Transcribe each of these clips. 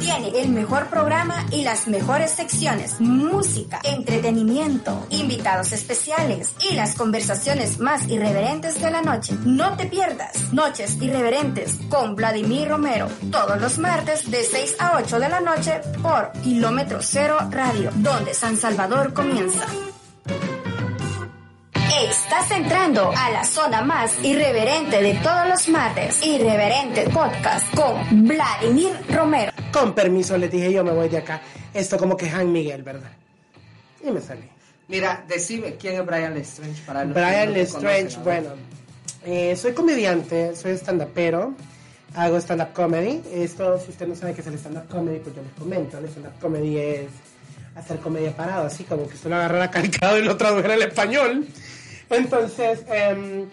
Tiene el mejor programa y las mejores secciones, música, entretenimiento, invitados especiales y las conversaciones más irreverentes de la noche. No te pierdas Noches Irreverentes con Vladimir Romero todos los martes de 6 a 8 de la noche por Kilómetro Cero Radio, donde San Salvador comienza. Estás entrando a la zona más irreverente de todos los martes. Irreverente Podcast con Vladimir Romero. Con permiso, les dije yo me voy de acá. Esto como que Han Miguel, ¿verdad? Y me salí. Mira, decime quién es Brian Lestrange para los Brian no Lestrange, bueno, eh, soy comediante, soy stand-upero, hago stand-up comedy. Esto, si usted no sabe qué es el stand-up comedy, pues yo les comento. El stand-up comedy es hacer comedia parado, así como que usted lo agarrara calcado y lo tradujera al español. Entonces, eh,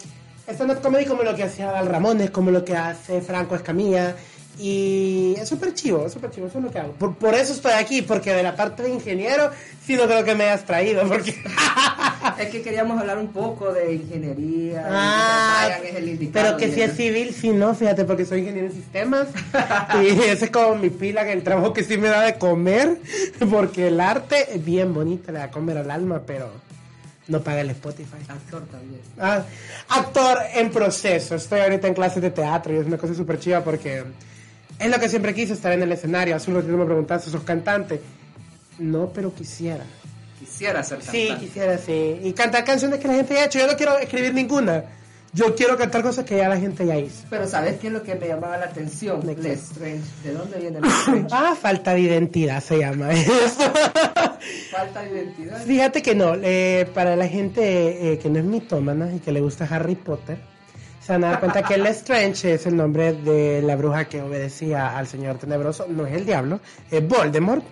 stand-up comedy como lo que hacía Val Ramones, como lo que hace Franco Escamilla. Y es súper chivo, es súper chivo, eso es lo que hago. Por, por eso estoy aquí, porque de la parte de ingeniero, sí no creo que me hayas traído, porque... Es que queríamos hablar un poco de ingeniería. Ah, y Brian es el pero que si es eso. civil, sí, no, fíjate, porque soy ingeniero en sistemas. y ese es como mi pila, que el trabajo que sí me da de comer, porque el arte es bien bonito, le da comer al alma, pero no paga el Spotify. Actor también. Ah, actor en proceso, estoy ahorita en clases de teatro y es una cosa súper chiva porque es lo que siempre quise, estar en el escenario. Hace un ratito me preguntaste, ¿sos cantante? No, pero quisiera. Quisiera ser Sí, cantante. quisiera, sí. Y cantar canciones que la gente ya ha hecho. Yo no quiero escribir ninguna. Yo quiero cantar cosas que ya la gente ya hizo. Pero ¿sabes qué es lo que me llamaba la atención? ¿De qué? ¿De dónde viene Lestrange? Ah, falta de identidad se llama eso. Falta de identidad. Fíjate que no, eh, para la gente eh, que no es mitómana y que le gusta Harry Potter, se van a dar cuenta que Lestrange es el nombre de la bruja que obedecía al señor tenebroso, no es el diablo, es Voldemort.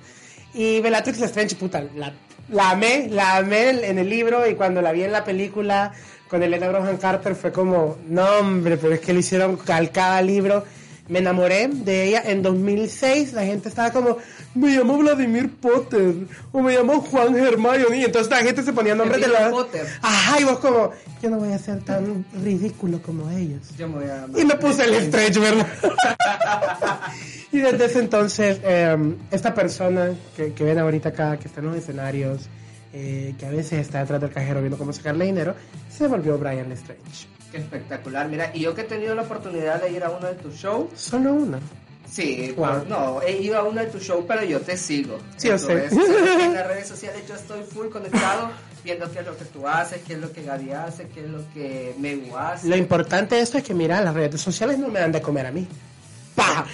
Y Bellatrix Lestrange, puta, la, la amé, la amé en el libro y cuando la vi en la película con Elena Brohan Carter fue como, no hombre, pero es que le hicieron calcada al libro. Me enamoré de ella en 2006. La gente estaba como, me llamo Vladimir Potter o me llamo Juan Hermione. Y entonces la gente se ponía nombres de la. Potter. Ajá, y vos como, yo no voy a ser tan ridículo como ellos. Yo me voy a Y me puse el stretch, ¿verdad? y desde ese entonces, eh, esta persona que, que ven ahorita acá, que está en los escenarios, eh, que a veces está detrás del cajero viendo cómo sacarle dinero, se volvió Brian Lestrange. Qué espectacular. Mira, y yo que he tenido la oportunidad de ir a uno de tus shows. Solo una. Sí, Wow. pues, no, he ido a uno de tus shows, pero yo te sigo. Sí, yo sé. En las redes sociales yo estoy full conectado, viendo qué es lo que tú haces, qué es lo que Gaby hace, qué es lo que Megu hace. Lo importante de esto es que, mira, las redes sociales no me dan de comer a mí. ¡Pah!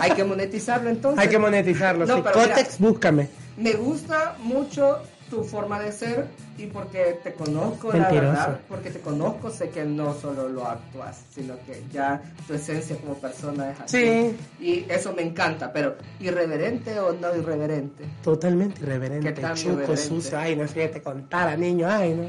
Hay que monetizarlo entonces. Hay que monetizarlo. No, sí. mira, Cotex, búscame. Me gusta mucho tu forma de ser y porque te conozco, Mentiroso. la verdad, porque te conozco, sé que no solo lo actúas, sino que ya tu esencia como persona es así. Sí. Y eso me encanta, pero ¿irreverente o no irreverente? Totalmente irreverente, ¿Qué tan chuco, irreverente? sucio. Ay, no sé qué te contara, niño. Ay, no.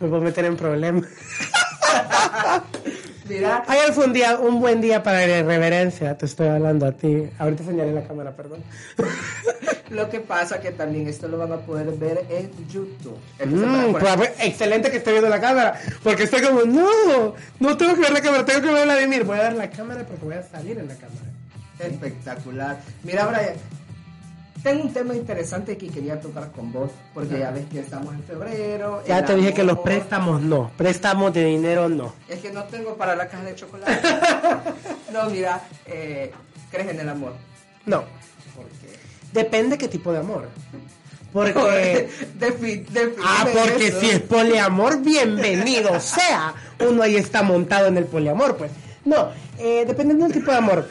Me puedo meter en problemas. Mira, Ayer fue un día, un buen día para la irreverencia. Te estoy hablando a ti. Ahorita señalé la cámara, perdón. lo que pasa que también esto lo van a poder ver en YouTube. Mm, pues, excelente que esté viendo la cámara. Porque estoy como, no, no tengo que ver la cámara, tengo que ver a Vladimir. Voy a ver la cámara porque voy a salir en la cámara. Espectacular. Mira, Brian, tengo un tema interesante que quería tocar con vos, porque ya ves que estamos en febrero. Ya te dije que los préstamos no. Préstamos de dinero no. Es que no tengo para la caja de chocolate. no, mira, eh, ¿crees en el amor? No. Porque. Depende qué tipo de amor. Porque. Defi- Ah, porque eso. si es poliamor, bienvenido sea. Uno ahí está montado en el poliamor, pues. No, eh, dependiendo del tipo de amor.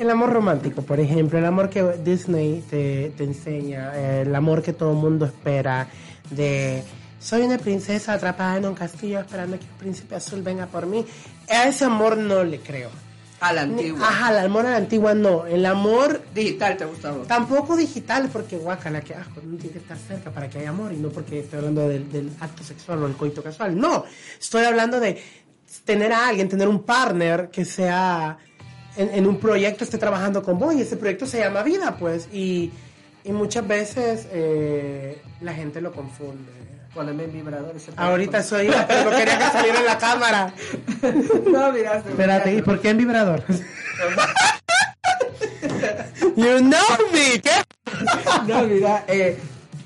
El amor romántico, por ejemplo, el amor que Disney te, te enseña, el amor que todo el mundo espera, de soy una princesa atrapada en un castillo esperando que un príncipe azul venga por mí. A ese amor no le creo. A la antigua. Ajá, el amor a la antigua no. El amor Digital te gusta vos. tampoco digital, porque guacala, que asco, no tiene que estar cerca para que haya amor y no porque estoy hablando del, del acto sexual o el coito casual. No, estoy hablando de tener a alguien, tener un partner que sea en, en un proyecto, esté trabajando con vos y ese proyecto se llama vida, pues. Y, y muchas veces eh, la gente lo confunde. Poneme en vibrador. ese Ahorita eso iba, pero no quería que saliera en la cámara. no, mira. Espérate, ¿y por qué en vibrador? you know me, ¿qué? No, mira, eh,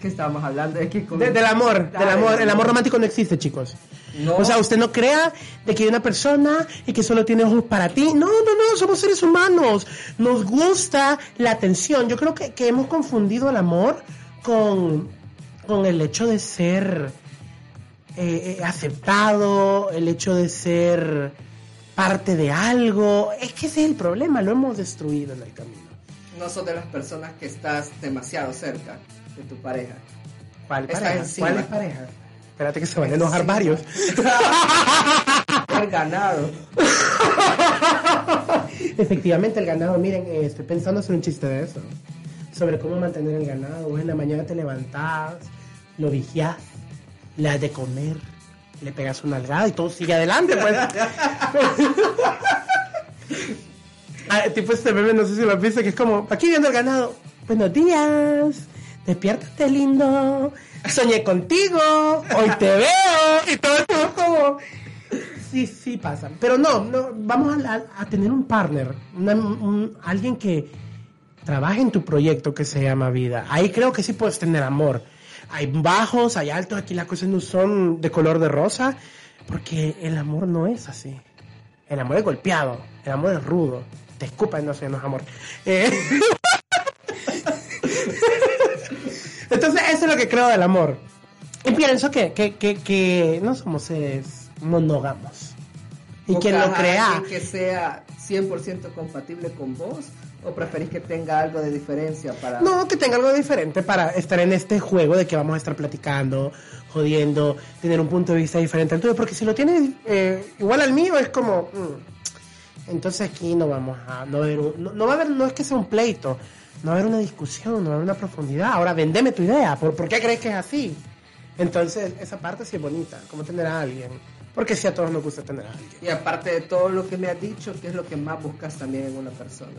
¿qué estábamos hablando? Es que con- De- del amor, del amor. El amor romántico no existe, chicos. No. O sea, usted no crea de que hay una persona y que solo tiene ojos para ti. No, no, no, somos seres humanos. Nos gusta la atención. Yo creo que, que hemos confundido el amor con, con el hecho de ser eh, eh, aceptado, el hecho de ser parte de algo. Es que ese es el problema, lo hemos destruido en el camino. No sos de las personas que estás demasiado cerca de tu pareja. ¿Cuál pareja? encima. ¿Cuáles parejas? Espérate que se van a enojar varios. El ganado. Efectivamente, el ganado, miren, eh, estoy pensando hacer un chiste de eso. Sobre cómo mantener el ganado. Vos en la mañana te levantás, lo vigías, le das de comer, le pegas una algada y todo sigue adelante, pues. Ah, tipo este meme, no sé si lo viste, que es como, aquí viendo el ganado. Buenos días, despiértate lindo, soñé contigo, hoy te veo, y todo eso es como... Sí, sí pasa. Pero no, no vamos a, a- a tener un partner, una- un- alguien que trabaje en tu proyecto que se llama vida. Ahí creo que sí puedes tener amor. Hay bajos, hay altos, aquí las cosas no son de color de rosa, porque el amor no es así. El amor es golpeado, el amor es rudo. Te escupan, no sé, no es amor. Eh, Entonces, eso es lo que creo del amor. Y pienso que, que, que, que no somos seres monógamos. Y quien lo crea, que sea 100% compatible con vos o preferís que tenga algo de diferencia para no, que tenga algo diferente para estar en este juego de que vamos a estar platicando, jodiendo, tener un punto de vista diferente al tuyo. Porque si lo tienes eh, igual al mío, es como. mm, entonces aquí no vamos a. No, no, no va a haber, no es que sea un pleito, no va a haber una discusión, no va a haber una profundidad. Ahora vendeme tu idea, ¿por, por qué crees que es así? Entonces, esa parte sí es bonita, como tener a alguien. Porque sí a todos nos gusta tener a alguien. y aparte de todo lo que me has dicho, ¿qué es lo que más buscas también en una persona?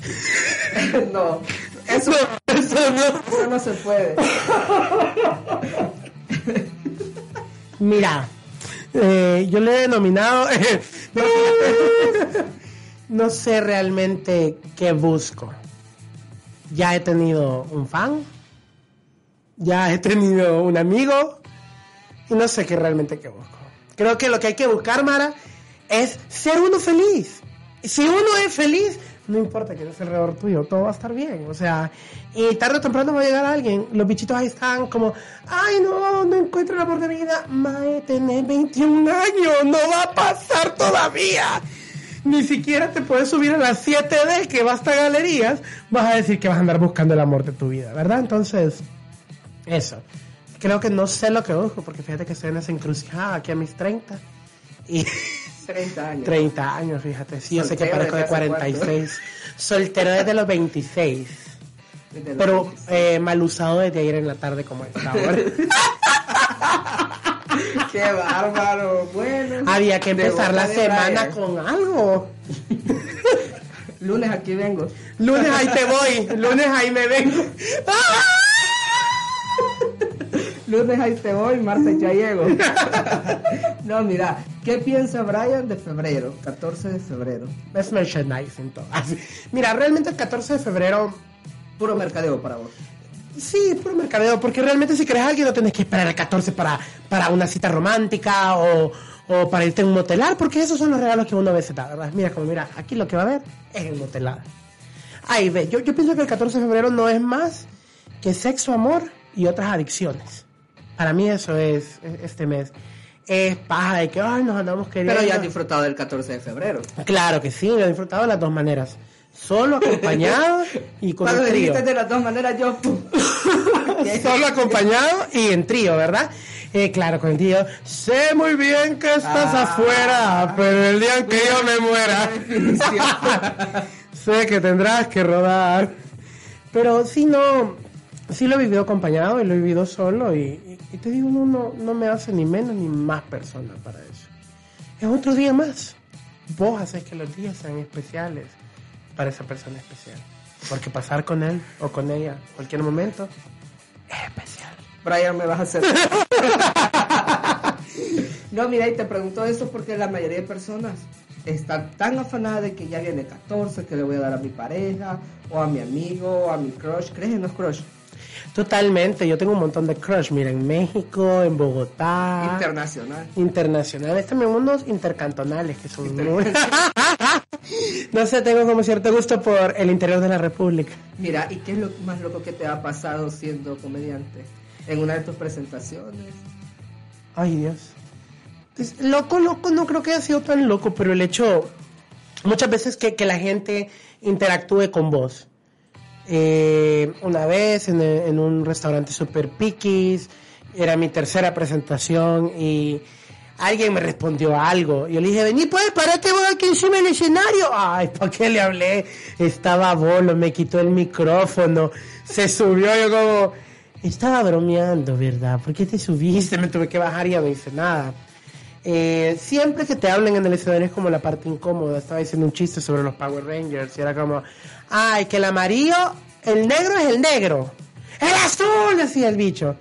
no, eso, Eso no. eso no se puede. Mira, eh, yo le he denominado, no, sé realmente qué busco. Ya he tenido un fan, ya he tenido un amigo y no sé qué realmente qué busco. Creo que lo que hay que buscar, Mara, es ser uno feliz. Si uno es feliz, no importa que es alrededor tuyo, todo va a estar bien. O sea, y tarde o temprano va a llegar alguien. Los bichitos ahí están como, ay, no, no encuentro mi vida. Mae, tenés 21 años, no va a pasar todavía. Ni siquiera te puedes subir a las 7D que va hasta galerías, vas a decir que vas a andar buscando el amor de tu vida, ¿verdad? Entonces, eso. Creo que no sé lo que busco, porque fíjate que estoy en esa encrucijada aquí a mis 30. Y 30 años. 30 años, fíjate. Sí, yo sé que parezco de desde hace 46. Soltero desde los 26. Desde los Pero 26. eh, mal usado desde ayer en la tarde como esta hora. Qué bárbaro. Bueno. Había que empezar la semana Brian. con algo. Lunes aquí vengo. Lunes ahí te voy, lunes ahí me vengo. Lunes ahí te voy, martes ya llego. no, mira, ¿qué piensa Brian de febrero? 14 de febrero. Es merchandising todo. Mira, realmente el 14 de febrero Puro mercadeo para vos. Sí, puro mercadeo, porque realmente si querés a alguien no tenés que esperar el 14 para, para una cita romántica o, o para irte a un motelar, porque esos son los regalos que uno a veces da, ¿verdad? Mira, como mira, aquí lo que va a haber es el motelar. Ahí ve, yo, yo pienso que el 14 de febrero no es más que sexo, amor y otras adicciones. Para mí eso es, es- este mes. Es paja de que, ay, nos andamos queriendo. Pero ya has disfrutado del 14 de febrero. Claro que sí, lo he disfrutado de las dos maneras. Solo, acompañado y con Cuando un trío. de las dos maneras, yo... solo acompañado y en trío, ¿verdad? Eh, claro, con el tío, sé muy bien que estás Ah. afuera, pero el día en que yo me muera, sé que tendrás que rodar. Pero sí, no, sí lo he vivido acompañado y lo he vivido solo y, y- y te digo, no, no, no me hace ni menos ni más persona para eso. Es otro día más. Vos haces que los días sean especiales para esa persona especial. Porque pasar con él o con ella cualquier momento es especial. Brian, me vas a hacer. no, mira, y te pregunto eso porque la mayoría de personas están tan afanadas de que ya viene 14, que le voy a dar a mi pareja, o a mi amigo, o a mi crush. ¿Crees en los crush? Totalmente, yo tengo un montón de crush, mira, en México, en Bogotá, Internacional. internacionales, también unos intercantonales que son muy... no sé, tengo como cierto gusto por el interior de la República. Mira, ¿y qué es lo más loco que te ha pasado siendo comediante? En una de tus presentaciones. Ay, Dios. Pues, loco, loco, no creo que haya sido tan loco, pero el hecho, muchas veces que, que la gente interactúe con vos. Eh, una vez en, en un restaurante super piquis, era mi tercera presentación y alguien me respondió algo. Yo le dije, vení pues, parate vos aquí encima del escenario. Ay, ¿para qué le hablé? Estaba bolo, me quitó el micrófono, se subió, yo como, estaba bromeando, ¿verdad? ¿Por qué te subiste? Me tuve que bajar y ya no hice nada. Eh, siempre que te hablen en el escenario es como la parte incómoda. Estaba diciendo un chiste sobre los Power Rangers y era como, ay, que el amarillo, el negro es el negro. El azul, decía el bicho.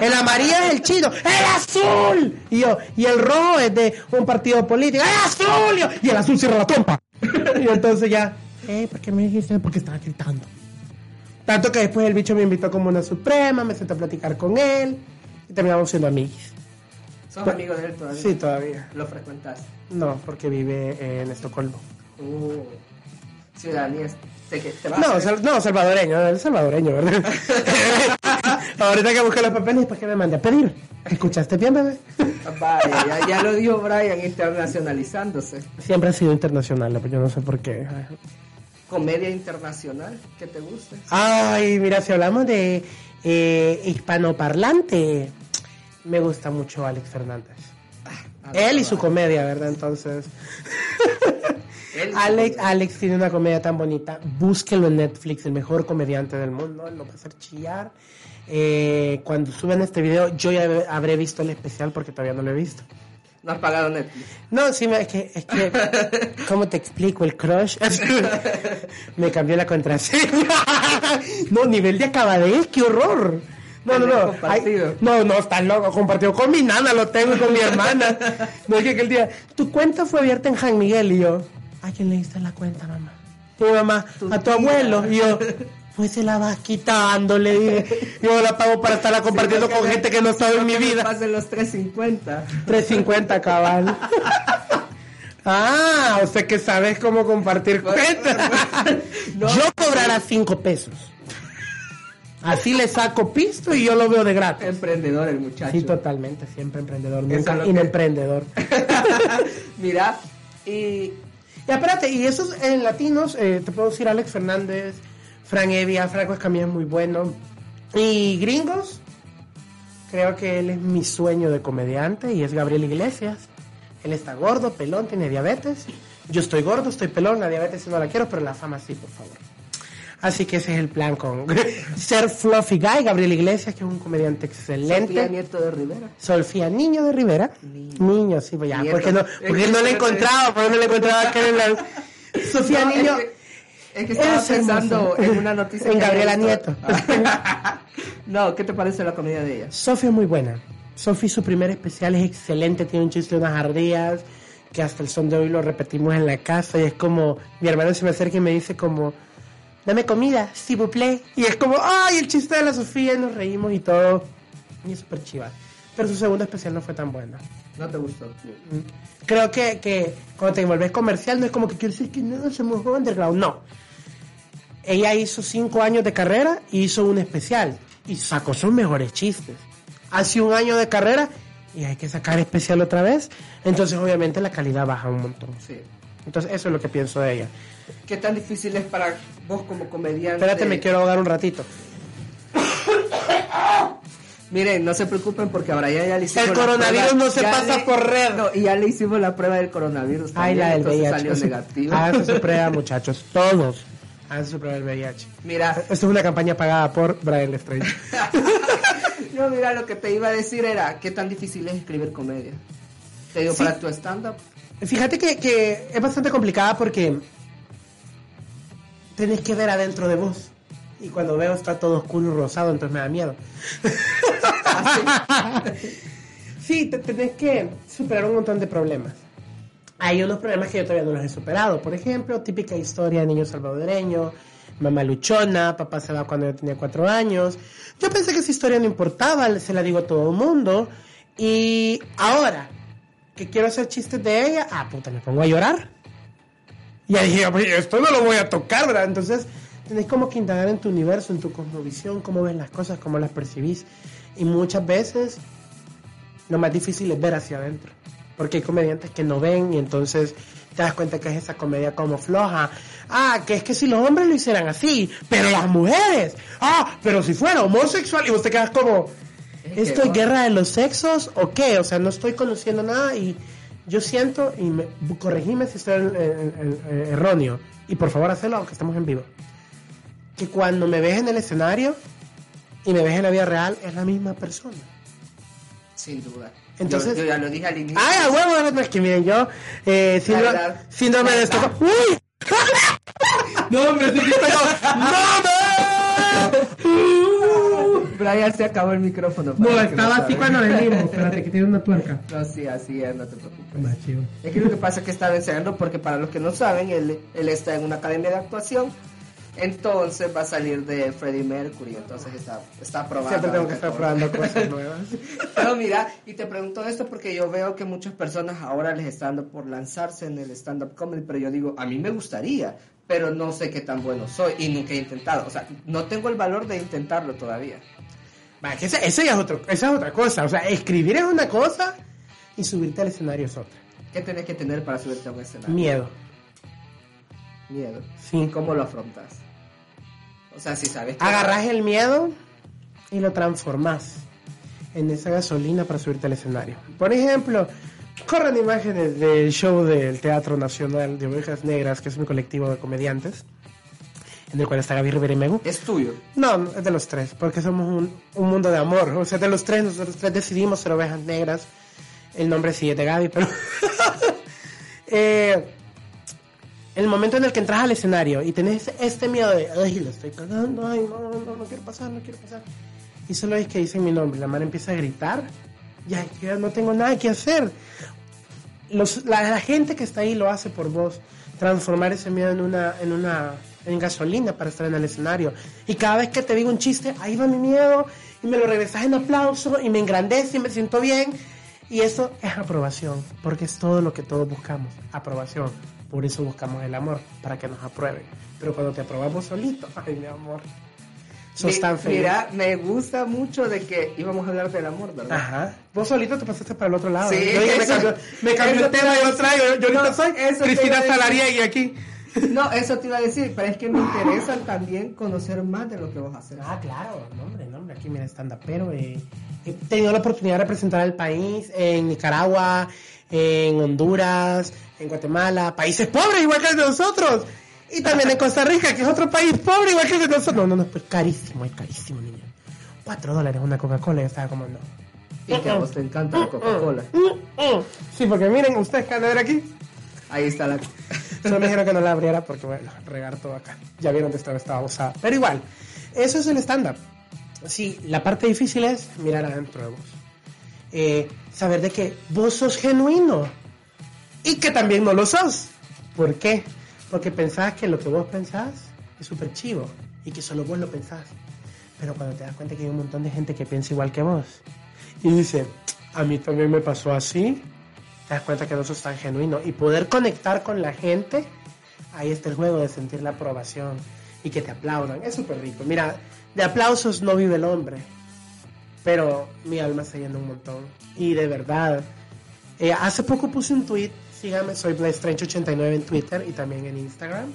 El amarillo es el chino. ¡El azul! Y yo, y el rojo es de un partido político. ¡El azul! Y, yo, y el azul cierra la trompa. y entonces ya, eh, ¿por qué me dijiste? Porque estaba gritando. Tanto que después el bicho me invitó como una suprema, me senté a platicar con él y terminamos siendo amigos. ¿Sos amigo de él todavía? Sí, todavía. ¿Lo frecuentas? No, porque vive en Estocolmo. Uh, ciudadanía. ¿Te, No, sal- no, salvadoreño, él es salvadoreño, ¿verdad? Ahorita que busque los papeles para que me mande a pedir. ¿Escuchaste bien, bebé? Vaya, ya, ya lo dijo Brian, internacionalizándose. Siempre ha sido internacional, pero yo no sé por qué. Comedia internacional, que te guste. Ay, mira, si hablamos de eh, hispanoparlante, me gusta mucho Alex Fernández. Él y su comedia, ¿verdad? Entonces, Él- Alex, Alex tiene una comedia tan bonita. Búsquelo en Netflix, el mejor comediante del mundo. Él lo va a hacer chillar. Eh, cuando suban este video, yo ya habré visto el especial porque todavía no lo he visto. No has pagado Netflix. No, sí, es que, es que, ¿cómo te explico? El crush me cambió la contraseña. no, nivel de acabadez, qué horror. No, no, no. Ay, no, no, está loco. Compartido con mi nana, lo tengo con mi hermana. No es que aquel día, tu cuenta fue abierta en San Miguel y yo, ¿a quién le diste la cuenta, mamá? Mi mamá, Tu a tu tía. abuelo. Y yo, pues se la vas quitando, le dije. Yo la pago para estarla compartiendo Sí, con gente que no sabe en mi vida. Pasen los 350. 350 cabal. Ah, o sea que sabes cómo compartir cuentas. No. yo cobrará 5 pesos. Así le saco pisto y yo lo veo de gratis. Emprendedor el muchacho. Sí, totalmente, siempre emprendedor, nunca es inemprendedor. Mira, y Y espérate, y esos en latinos, eh, te puedo decir Alex Fernández, Fran Evia, Franco Escamilla es muy bueno. Y gringos, creo que él es mi sueño de comediante y es Gabriel Iglesias. Él está gordo, pelón, tiene diabetes. Yo estoy gordo, estoy pelón, la diabetes no la quiero, pero la fama sí, por favor. Así que ese es el plan con ser Fluffy Guy, Gabriel Iglesias, que es un comediante excelente. Sofía Nieto de Rivera. Sofía Niño de Rivera. Niño, sí, pues ya. Nieto. Porque no, porque no la he encontrado, porque no la he encontrado acá en la... Sofía No, Niño. Es que, es que estaba pensando en una noticia. En que Gabriela. Nieto. no, ¿qué te parece la comedia de ella? Sofía es muy buena. Sofía, su primer especial es excelente, tiene un chiste de unas ardillas que hasta el son de hoy lo repetimos en la casa y es como, mi hermano se me acerca y me dice como, dame comida, vous plaît. Y es como, ay, el chiste de la Sofía, y nos reímos y todo. Y es súper chiva. Pero su segundo especial no fue tan bueno. ¿No te gustó? Creo que, que cuando te vuelves comercial no es como que quiere decir que no, somos underground, no. Ella hizo cinco años de carrera y hizo un especial y sacó sus mejores chistes. Hace un año de carrera y hay que sacar especial otra vez, entonces obviamente la calidad baja un montón. Sí. Entonces eso es lo que pienso de ella. ¿Qué tan difícil es para vos como comediante? Espérate, me quiero ahogar un ratito. Miren, no se preocupen porque ahora ya, ya le hicimos El coronavirus no se ya pasa le- por red. No, y ya le hicimos la prueba del coronavirus. Ay, la del VIH. salió negativo. Hagan su prueba, muchachos. Todos. Hagan su prueba del VIH. Mira, Esto es una campaña pagada por Brian Strange. no, mira, lo que te iba a decir era, ¿qué tan difícil es escribir comedia? Te digo, Sí. para tu stand-up, Fíjate que, que es bastante complicada porque tenés que ver adentro de vos. Y cuando veo está todo oscuro y rosado, entonces me da miedo. sí, te tenés que superar un montón de problemas. Hay unos problemas que yo todavía no los he superado. Por ejemplo, típica historia de niño salvadoreño, mamá luchona, papá se va cuando yo tenía cuatro años. Yo pensé que esa historia no importaba, se la digo a todo el mundo. Y ahora que quiero hacer chistes de ella, ah, puta, me pongo a llorar. Y ahí dije, "Oye, esto no lo voy a tocar, ¿verdad? Entonces, tenés como que indagar en tu universo, en tu cosmovisión, cómo ves las cosas, cómo las percibís. Y muchas veces, lo más difícil es ver hacia adentro. Porque hay comediantes que no ven y entonces te das cuenta que es esa comedia como floja. Ah, que es que si los hombres lo hicieran así, pero las mujeres. Ah, pero si fuera homosexual y vos te quedas como, ¿esto es bueno. guerra de los sexos o qué? O sea, no estoy conociendo nada y yo siento, y me, corregime si estoy en- erróneo, y por favor hacelo aunque estemos en vivo, que cuando me ves en el escenario y me ves en la vida real es la misma persona. sin duda. Entonces- yo, yo ya lo dije al inicio. Ay, a huevo, no, es que miren, yo, eh, síndrome, síndrome de verdad. esto. ¡Uy! no, hombre, sí que estoy como, ¡No, me! Brian se acabó el micrófono. No, estaba así cuando venimos. Espérate, que tiene una tuerca. No, sí, así es, no te preocupes. Más chido. Es que lo que pasa es que estaba ensayando porque para los que no saben, él, él está en una academia de actuación. Entonces va a salir de Freddie Mercury, entonces está, está probando. Siempre tengo que estar probando cosas nuevas. Pero mira, y te pregunto esto porque yo veo que muchas personas ahora les están dando por lanzarse en el stand-up comedy, pero yo digo, a mí me gustaría, pero no sé qué tan bueno soy y nunca he intentado. O sea, no tengo el valor de intentarlo todavía. Que esa, esa ya es otro, esa es otra cosa. O sea, escribir es una cosa y subirte al escenario es otra. ¿Qué tenés que tener para subirte a un escenario? Miedo. Miedo. Sí. ¿Cómo lo afrontas? O sea, si sabes que... Agarrás el miedo y lo transformás en esa gasolina para subirte al escenario. Por ejemplo, corren imágenes del show del Teatro Nacional de Ovejas Negras, que es un colectivo de comediantes, en el cual está Gaby Rivera y Megu. Es tuyo. No, es de los tres, porque somos un, un mundo de amor. O sea, de los tres, nosotros tres decidimos ser ovejas negras. El nombre sí es de Gaby, pero... eh, el momento en el que entras al escenario y tenés este miedo de, ay, lo estoy cagando, ay, no, no, no quiero pasar, no quiero pasar. Y solo es que dicen mi nombre, la mano empieza a gritar, ya, ya no tengo nada que hacer. Los, la, la gente que está ahí lo hace por vos, transformar ese miedo en una, en una, en gasolina para estar en el escenario. Y cada vez que te digo un chiste, ahí va mi miedo, y me lo regresas en aplauso, y me engrandece, y me siento bien. Y eso es aprobación, porque es todo lo que todos buscamos, aprobación. Por eso buscamos el amor, para que nos aprueben. Pero cuando te aprobamos solito, ay mi amor, sos Mi- tan feliz. Mira, me gusta mucho de que íbamos a hablar del amor, ¿verdad? Ajá. Vos solito te pasaste para el otro lado. Sí, Yo dije, me eso- cambió, me cambió eso el te tema, yo traigo. Yo, yo ahorita No, soy eso Cristina. Salariegui aquí. No, eso te iba a decir, pero es que me interesa también conocer más de lo que vos haces. Ah, claro, no, hombre, no, hombre, aquí mira, stand pero eh, he tenido la oportunidad de representar al país en Nicaragua, en Honduras, en Guatemala, países pobres igual que el de nosotros. Y también en Costa Rica, que es otro país pobre igual que el de nosotros. No, no, no, pues carísimo, es carísimo, niño. Cuatro dólares una Coca-Cola, yo estaba como, no. Y que a vos te encanta la Coca-Cola. Mm, mm. Sí, porque miren, ustedes que van a ver aquí, Ahí está la... Solo me dijeron que no la abriera porque, bueno, regar todo acá. Ya vieron que estaba, estaba usada. Pero igual, eso es el stand-up. Sí, la parte difícil es mirar adentro de vos. Eh, saber de que vos sos genuino. Y que también no lo sos. ¿Por qué? Porque pensás que lo que vos pensás es súper chivo. Y que solo vos lo pensás. Pero cuando te das cuenta que hay un montón de gente que piensa igual que vos. Y dice, a mí también me pasó así te das cuenta que no sos tan genuino y poder conectar con la gente, ahí está el juego de sentir la aprobación y que te aplaudan, es súper rico. Mira, de aplausos no vive el hombre, pero mi alma se llena un montón y de verdad, eh, hace poco puse un tweet, síganme, soy BlazeStrange89 en Twitter y también en Instagram,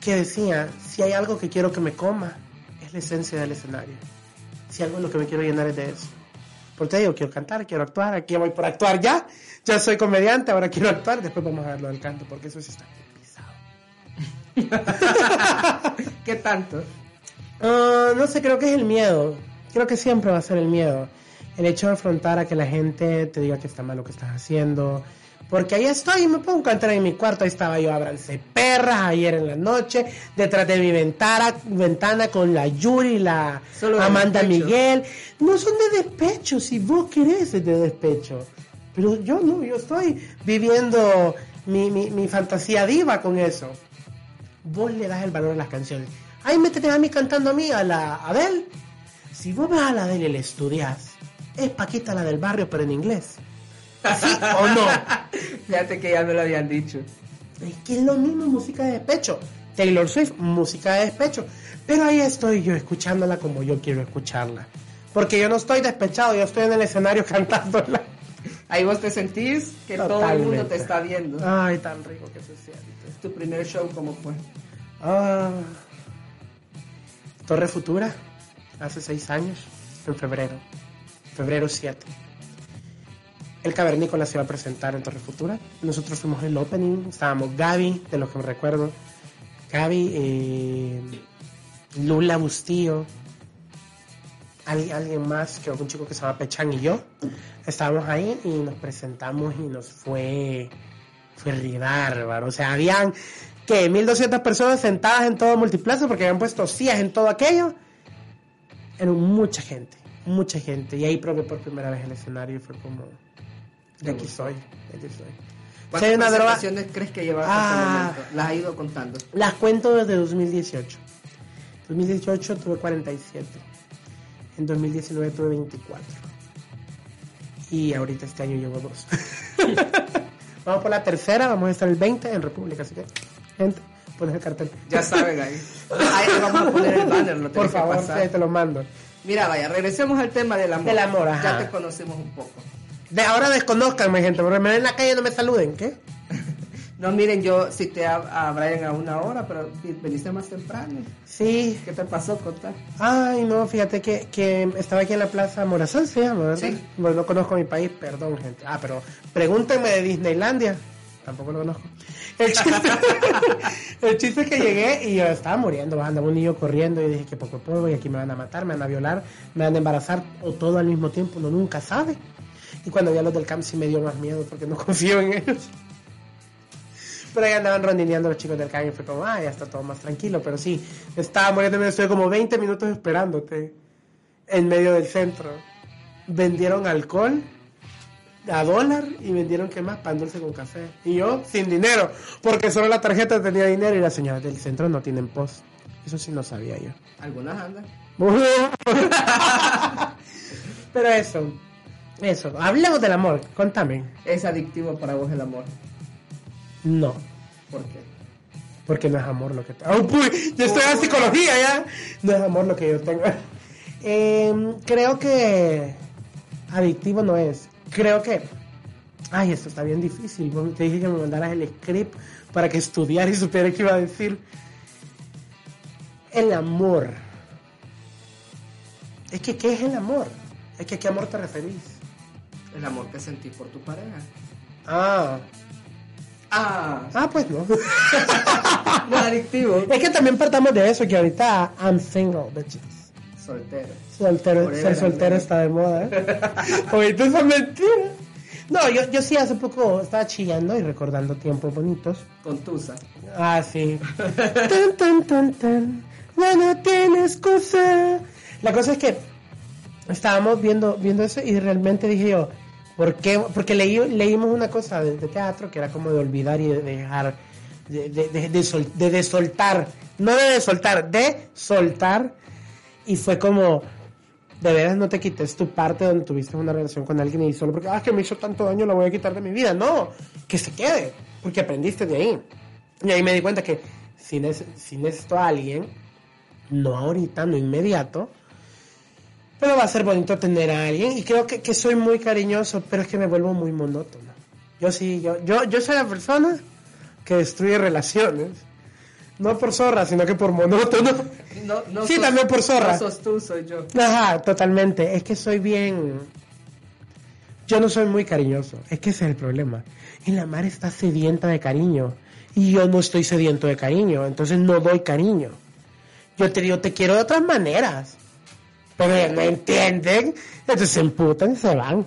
que decía, si hay algo que quiero que me coma, es la esencia del escenario. Si algo en lo que me quiero llenar es de eso. Porque digo, quiero cantar, quiero actuar, aquí voy por actuar ya. Ya soy comediante, ahora quiero actuar, después vamos a ver lo del canto, porque eso sí está pisado. ¿Qué tanto? Ah, no sé, creo que es el miedo. Creo que siempre va a ser el miedo. El hecho de afrontar a que la gente te diga que está mal lo que estás haciendo. Porque ahí estoy, me pongo a cantar en mi cuarto, ahí estaba yo, abrance perras, ayer en la noche, detrás de mi ventana, ventana con la Yuri, la Solo Amanda. Miguel. No son de despecho, si vos querés es de despecho. Pero yo no, yo estoy viviendo mi, mi, mi fantasía diva con eso vos le das el valor a las canciones. Ay, métete a mí cantando a mí, a la Adele. Si vos vas a la Adele y le estudias, es Paquita la del barrio, pero en inglés. ¿Sí o no? Fíjate que ya me lo habían dicho. Es que es lo mismo música de despecho. Taylor Swift, música de despecho. Pero ahí estoy yo escuchándola como yo quiero escucharla. Porque yo no estoy despechado, yo estoy en el escenario cantándola. Ahí vos te sentís que todo el mundo te está viendo. Ay, tan rico que se siente. Tu primer show, ¿cómo fue? Ah, Torre Futura, hace seis años, en febrero, febrero 7. El Cavernícola se iba a presentar en Torre Futura. Nosotros fuimos el opening, estábamos Gaby, de los que me recuerdo, Gaby, eh, Lula Bustillo, alguien, alguien más, que un chico que se llama Pechan y yo. Estábamos ahí y nos presentamos y nos fue, fue. O sea, habían que 1200 personas sentadas en todo multiplaza porque habían puesto sillas en todo aquello. Era mucha gente, mucha gente. Y ahí probé por primera vez el escenario y fue como, de aquí soy, de aquí soy. Si ¿Cuántas droga, presentaciones crees que llevas hasta Ah. el momento? Las has ido contando. las cuento desde 2018. 2018 tuve 47. En 2019 tuve 24. Y ahorita este año llevo dos. vamos por la tercera, vamos a estar el 20 en República, así que, gente, pones el cartel. Ya saben ahí. Ahí vamos a poner el banner, lo Por que favor, pasar. te lo mando. Mira, vaya, regresemos al tema del amor. Del amor, ajá. Ya te conocemos un poco. De ahora desconozcanme, gente, porque me ven en la calle y no me saluden, ¿qué? No, miren, yo cité a, a Brian a una hora, pero veniste más temprano. Sí. ¿Qué te pasó, Contá? Ay, no, fíjate que, que estaba aquí en la Plaza Morazán, se llama, ¿verdad? Sí. Bueno, no conozco mi país, perdón, gente. Ah, pero pregúntenme de Disneylandia. Tampoco lo conozco. El chiste, el chiste es que llegué y yo estaba muriendo, andaba un niño corriendo y dije que poco a poco y aquí me van a matar, me van a violar, me van a embarazar o todo al mismo tiempo, uno nunca sabe. Y cuando vi a los del camp sí me dio más miedo porque no confío en ellos. Pero ahí andaban rondineando los chicos del camp y fue como, ah, ya está todo más tranquilo. Pero sí, estaba muriendo, estuve como 20 minutos esperándote en medio del centro. Vendieron alcohol a dólar y vendieron qué más, pan dulce con café. Y yo sin dinero, porque solo la tarjeta tenía dinero y las señoras del centro no tienen post. Eso sí no sabía yo. Algunas andan. Pero eso, eso. Hablemos del amor, contame. Es adictivo para vos el amor. No, ¿Por qué? porque no es amor lo que tengo. ¡Oh, puy! Ya estoy en psicología ya. No es amor lo que yo tengo. Em, creo que adictivo no es. Creo que. Ay, esto está bien difícil. Te dije que me mandaras el script para que estudiara y supiera qué iba a decir. El amor. Es que, ¿qué es el amor? Es que, ¿a qué amor te referís? El amor que sentís por tu pareja. Ah, Ah, ah, pues no. no es adictivo. Es que también partamos de eso, que ahorita I'm single, bitches. Soltero. Soltero, Forever ser soltero está de moda. ¿eh? Ahorita esa mentira. No, yo, yo sí hace poco estaba chillando y recordando tiempos bonitos. Con Tusa. Ah, sí. tan, tan, tan, tan. Ya no tienes cosa. La cosa es que estábamos viendo, viendo eso y realmente dije yo, ¿por qué? Porque leí, leímos una cosa de, teatro que era como de olvidar y de dejar, de, de, de, sol- de desoltar, no de desoltar, de soltar. Y fue como, de veras no te quites tu parte donde tuviste una relación con alguien y solo porque, ah, que me hizo tanto daño, la voy a quitar de mi vida. No, que se quede, porque aprendiste de ahí. Y ahí me di cuenta que si, nece- si necesito a alguien, no ahorita, no inmediato, pero va a ser bonito tener a alguien y creo que, que soy muy cariñoso, pero es que me vuelvo muy monótono. Yo sí, yo, yo, yo soy la persona que destruye relaciones. No por zorra, sino que por monótono. No, no Sí, sos- también por zorra. No sos tú, soy yo. Ajá, totalmente. Es que soy bien. Yo no soy muy cariñoso. Es que ese es el problema. Y la mar está sedienta de cariño. Y yo no estoy sediento de cariño. Entonces no doy cariño. Yo te digo, te quiero de otras maneras. Pero ellos no entienden. Entonces se emputan y se van.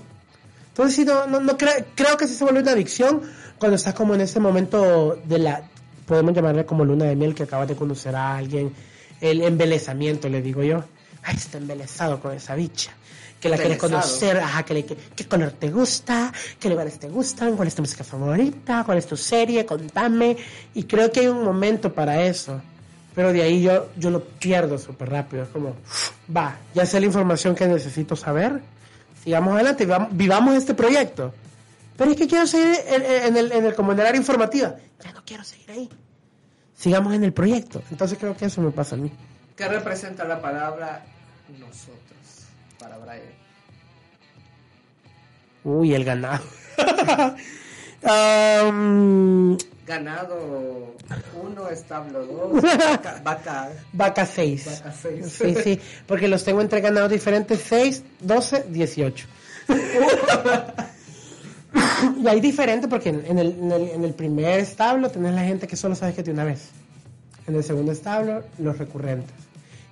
Entonces, sí, no, no, no cre- creo que sí se vuelve una adicción cuando estás como en este momento de la, podemos llamarle como luna de miel, que acabas de conocer a alguien, el embelezamiento, le digo yo. Ay, está embelezado con esa bicha. Que la quieres conocer, ajá, que le, que- qué color te gusta, qué lugares te gustan, cuál es tu música favorita, cuál es tu serie, contame. Y creo que hay un momento para eso. Pero de ahí yo, yo lo pierdo súper rápido. Es como, va, ya sé la información que necesito saber. Sigamos adelante, vivamos, vivamos este proyecto. Pero es que quiero seguir en, en el, en el, como en el área informativa. Ya no quiero seguir ahí. Sigamos en el proyecto. Entonces creo que eso me pasa a mí. ¿Qué representa la palabra nosotros para Brian? Uy, el ganado. Am, Ganado 1, establo 2, vaca, vaca, vaca 6. vaca 6. Sí, sí, porque los tengo entre ganados diferentes, 6, 12, 18. y hay diferente porque en, en el, en, el, en el primer establo tenés la gente que solo sabes que tiene una vez. En el segundo establo, los recurrentes.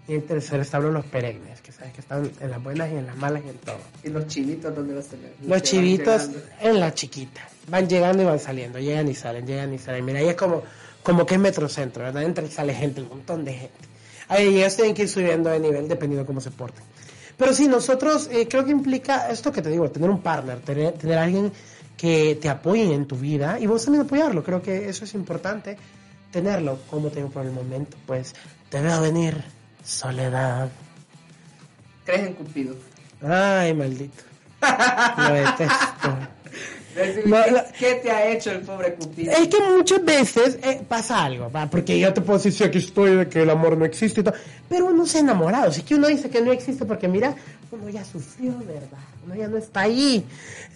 Y en el tercer establo, los perennes, que sabes que están en las buenas y en las malas y en todo. ¿Y los chivitos dónde los tenés? Los que chivitos en la chiquita. Van llegando y van saliendo, llegan y salen, llegan y salen. Mira, ahí es como, como que es metrocentro, ¿verdad? Entra y sale gente, un montón de gente. Ahí ellos tienen que ir subiendo de nivel dependiendo de cómo se porten. Pero sí, nosotros eh, creo que implica esto que te digo, tener un partner, tener, tener alguien que te apoye en tu vida y vos también apoyarlo. Creo que eso es importante, tenerlo. Como te digo por el momento, pues te veo venir, soledad. ¿Crees en Cupido? Ay, maldito. Lo detesto. No, ¿qué, la- qué te ha hecho el pobre Cupido? Es que muchas veces eh, pasa algo, ¿va? porque yo te puedo decir, sí, aquí estoy, de que el amor no existe y todo, pero uno se ha enamorado, si que uno dice que no existe porque mira, uno ya sufrió, ¿verdad? Uno ya no está ahí.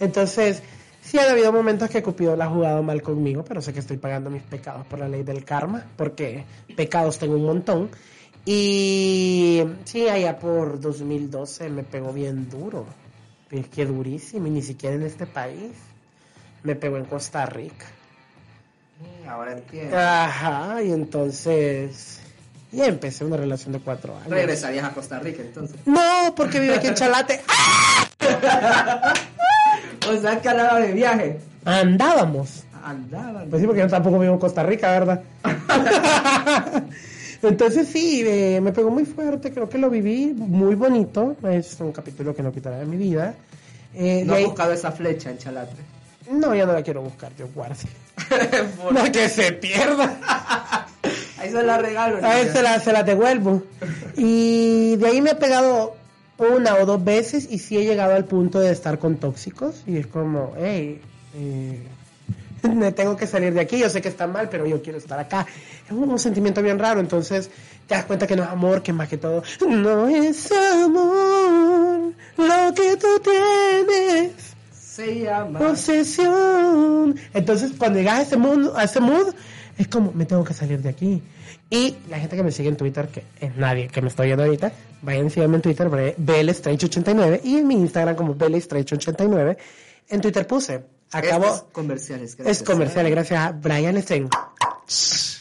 Entonces, sí han habido momentos que Cupido la ha jugado mal conmigo, pero sé que estoy pagando mis pecados por la ley del karma, porque pecados tengo un montón. Y sí, allá por 2012 me pegó bien duro, es que durísimo, y ni siquiera en este país. Me pegó en Costa Rica. Ahora entiendo. Ajá, y entonces ya empecé una relación de cuatro años. Regresarías a Costa Rica entonces. No, porque vive aquí en Chalate. ¡Ah! O sea, que andaba de viaje. Andábamos. Andaban. Pues sí, porque yo tampoco vivo en Costa Rica, ¿verdad? Entonces sí, eh, me pegó muy fuerte, creo que lo viví muy bonito, es un capítulo que no quitará de mi vida. Eh, No ahí- buscado esa flecha en Chalate. No, ya no la quiero buscar, yo guarde. No, que se pierda. Ahí se la regalo. A ver, niña. se la, se la devuelvo. Y de ahí me he pegado una o dos veces y sí he llegado al punto de estar con tóxicos. Y es como, hey, eh, me tengo que salir de aquí. Yo sé que está mal, pero yo quiero estar acá. Es un, un sentimiento bien raro. Entonces te das cuenta que no es amor, que más que todo, no es amor lo que tú tienes Se llama. obsesión. Entonces, cuando llegas a ese mood, a ese mood, es como, me tengo que salir de aquí. Y la gente que me sigue en Twitter, que es nadie que me está viendo ahorita, vayan y síganme en Twitter, BLStrange89, y en mi Instagram como BLStrange89. En Twitter puse, acabo, Estos comerciales. gracias. es comercial, gracias a Brian Strange.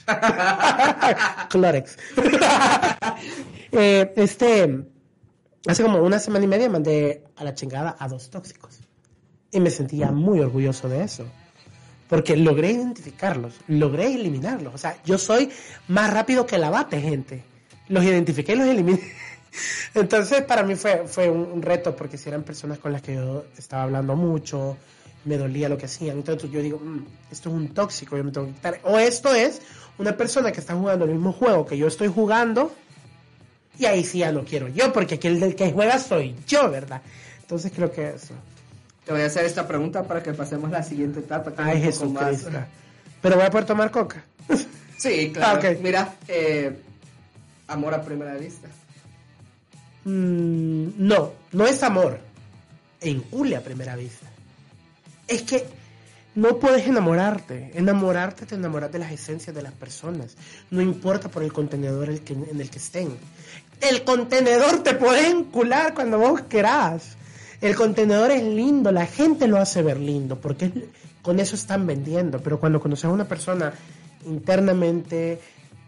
Clorex. Eh, este, hace como una semana y media mandé a la chingada a dos tóxicos. Y me sentía muy orgulloso de eso. Porque logré identificarlos, logré eliminarlos. O sea, yo soy más rápido que la bate, gente. Los identifiqué y los eliminé. Entonces, para mí fue, fue un, reto, porque si eran personas con las que yo estaba hablando mucho, me dolía lo que hacían. Entonces, yo digo, "Mm, esto es un tóxico, yo me tengo que quitar. O esto es una persona que está jugando el mismo juego que yo estoy jugando, y ahí sí ya lo quiero yo, porque aquí el del que juega soy yo, ¿verdad? Entonces, creo que eso. Te voy a hacer esta pregunta para que pasemos a la siguiente etapa. que Ay, poco más- Jesucristo. Pero voy a poder tomar coca. Sí, claro. Ah. Mira, eh, amor a primera vista. Mm, no, no es amor. En cule a primera vista. Es que no puedes enamorarte. Enamorarte te enamoras de las esencias de las personas. No importa por el contenedor el que- en el que estén. El contenedor te puede encular cuando vos querás. El contenedor es lindo, la gente lo hace ver lindo, porque con eso están vendiendo. Pero cuando conoces a una persona internamente,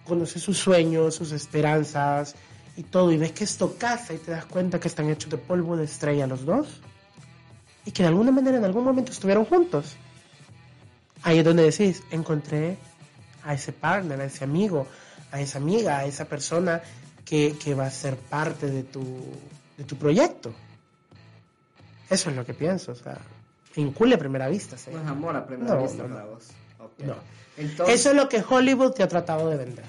conoces sus sueños, sus esperanzas y todo, y ves que esto casa y te das cuenta que están hechos de polvo de estrella los dos, y que de alguna manera en algún momento estuvieron juntos. Ahí es donde decís, encontré a ese partner, a ese amigo, a esa amiga, a esa persona que, va a ser parte de tu proyecto. Eso es lo que pienso, o sea, incule a primera vista. ¿sí? No es amor a primera No, vista no, no. para vos. Ok. No. Entonces, Eso es lo que Hollywood te ha tratado de vender.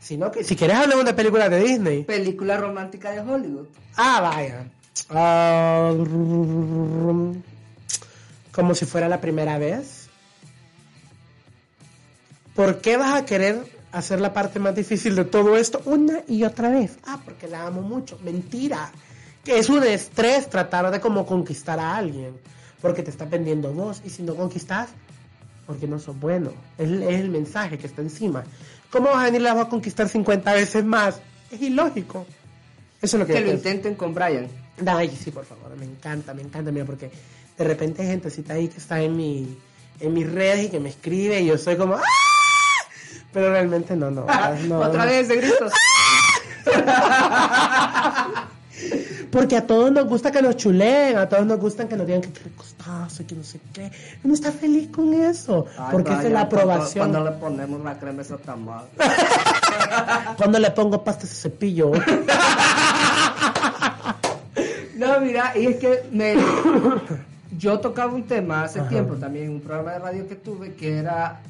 Si, no, que, si quieres hablar de una película de Disney, película romántica de Hollywood. Ah, vaya. Ah, como si fuera la primera vez. ¿Por qué vas a querer hacer la parte más difícil de todo esto una y otra vez? Ah, porque la amo mucho. Mentira. Es un estrés tratar de como conquistar a alguien. Porque te está vendiendo vos. Y si no conquistas, porque no sos bueno. Es, es el mensaje que está encima. ¿Cómo vas a venir la vas a conquistar 50 veces más? Es ilógico. Eso es lo que, Que lo intenten con Brian. Ay, sí, por favor, me encanta, me encanta, mira, porque de repente hay gentecita ahí que está en mi en mis redes y que me escribe y yo soy como ¡Ah! Pero realmente no, no. no Otra no. vez de gritos. Porque a todos nos gusta que nos chuleen, a todos nos gusta que nos digan que qué ricostazo y que no sé qué. Uno está feliz con eso, Ay, porque esa es la aprobación. Cuando, cuando le ponemos la crema eso está mal. Cuando le pongo pasta ese cepillo. No, mira, y es que me, yo tocaba un tema hace tiempo también en un programa de radio que tuve que era